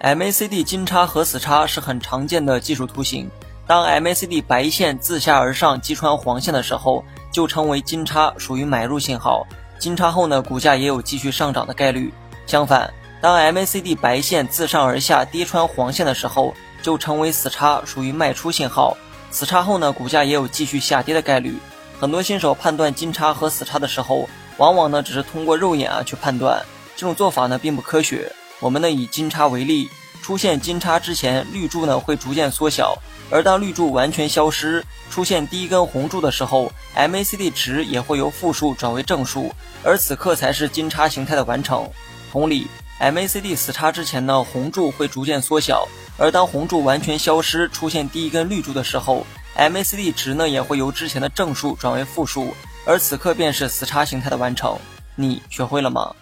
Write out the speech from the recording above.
MACD 金叉和死叉是很常见的技术图形。当 MACD 白线自下而上击穿黄线的时候，就称为金叉，属于买入信号。金叉后呢，股价也有继续上涨的概率。相反，当 MACD 白线自上而下跌穿黄线的时候，就称为死叉，属于卖出信号。死叉后呢，股价也有继续下跌的概率。很多新手判断金叉和死叉的时候，往往呢只是通过肉眼啊去判断，这种做法呢并不科学。我们呢以金叉为例，出现金叉之前，绿柱呢会逐渐缩小，而当绿柱完全消失，出现第一根红柱的时候，MACD 值也会由负数转为正数，而此刻才是金叉形态的完成。同理，MACD 死叉之前呢，红柱会逐渐缩小，而当红柱完全消失，出现第一根绿柱的时候，MACD 值呢也会由之前的正数转为负数，而此刻便是死叉形态的完成。你学会了吗？